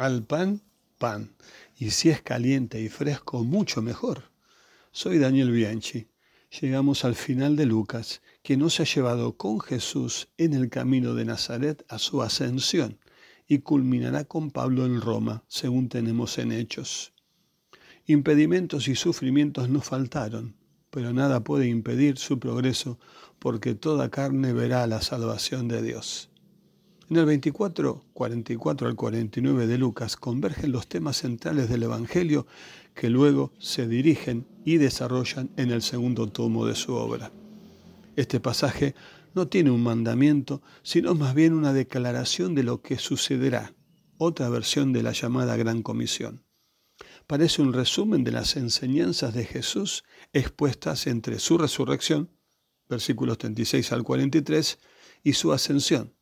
Al pan, pan. Y si es caliente y fresco, mucho mejor. Soy Daniel Bianchi. Llegamos al final de Lucas, que nos ha llevado con Jesús en el camino de Nazaret a su ascensión y culminará con Pablo en Roma, según tenemos en Hechos. Impedimentos y sufrimientos no faltaron, pero nada puede impedir su progreso, porque toda carne verá la salvación de Dios. En el 24, 44 al 49 de Lucas convergen los temas centrales del Evangelio que luego se dirigen y desarrollan en el segundo tomo de su obra. Este pasaje no tiene un mandamiento, sino más bien una declaración de lo que sucederá, otra versión de la llamada Gran Comisión. Parece un resumen de las enseñanzas de Jesús expuestas entre su resurrección, versículos 36 al 43, y su ascensión,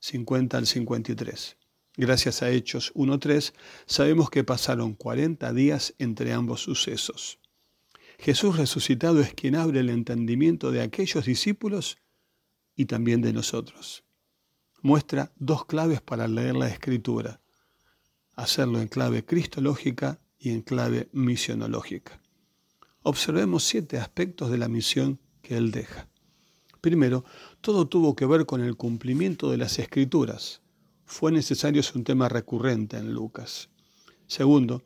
50 al 53. Gracias a Hechos 1.3 sabemos que pasaron 40 días entre ambos sucesos. Jesús resucitado es quien abre el entendimiento de aquellos discípulos y también de nosotros. Muestra dos claves para leer la escritura, hacerlo en clave cristológica y en clave misionológica. Observemos siete aspectos de la misión que él deja. Primero, todo tuvo que ver con el cumplimiento de las escrituras. Fue necesario, es un tema recurrente en Lucas. Segundo,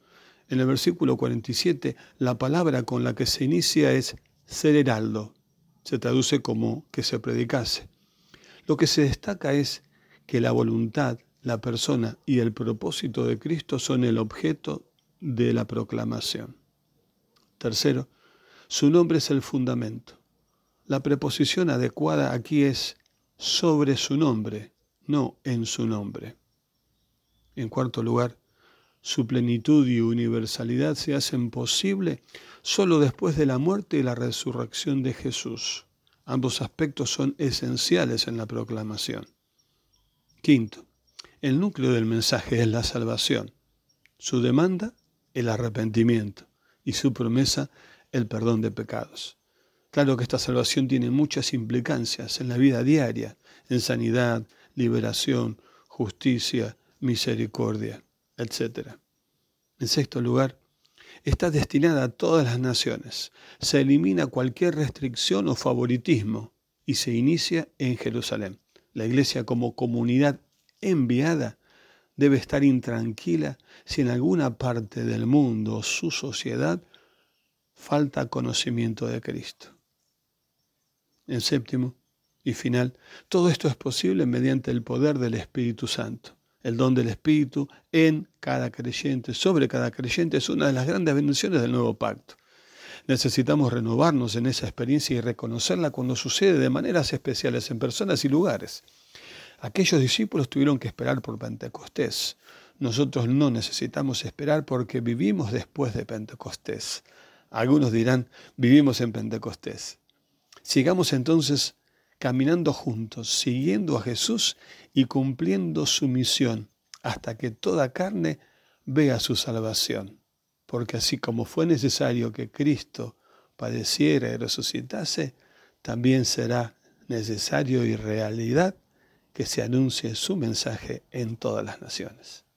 en el versículo 47, la palabra con la que se inicia es ser heraldo, se traduce como que se predicase. Lo que se destaca es que la voluntad, la persona y el propósito de Cristo son el objeto de la proclamación. Tercero, su nombre es el fundamento. La preposición adecuada aquí es sobre su nombre, no en su nombre. En cuarto lugar, su plenitud y universalidad se hacen posible solo después de la muerte y la resurrección de Jesús. Ambos aspectos son esenciales en la proclamación. Quinto, el núcleo del mensaje es la salvación. Su demanda, el arrepentimiento y su promesa, el perdón de pecados. Claro que esta salvación tiene muchas implicancias en la vida diaria, en sanidad, liberación, justicia, misericordia etc. En sexto lugar, está destinada a todas las naciones. Se elimina cualquier restricción o favoritismo y se inicia en Jerusalén. La iglesia como comunidad enviada debe estar intranquila si en alguna parte del mundo o su sociedad falta conocimiento de Cristo. En séptimo y final, todo esto es posible mediante el poder del Espíritu Santo el don del Espíritu en cada creyente, sobre cada creyente, es una de las grandes bendiciones del nuevo pacto. Necesitamos renovarnos en esa experiencia y reconocerla cuando sucede de maneras especiales en personas y lugares. Aquellos discípulos tuvieron que esperar por Pentecostés. Nosotros no necesitamos esperar porque vivimos después de Pentecostés. Algunos dirán, vivimos en Pentecostés. Sigamos entonces caminando juntos, siguiendo a Jesús y cumpliendo su misión, hasta que toda carne vea su salvación. Porque así como fue necesario que Cristo padeciera y resucitase, también será necesario y realidad que se anuncie su mensaje en todas las naciones.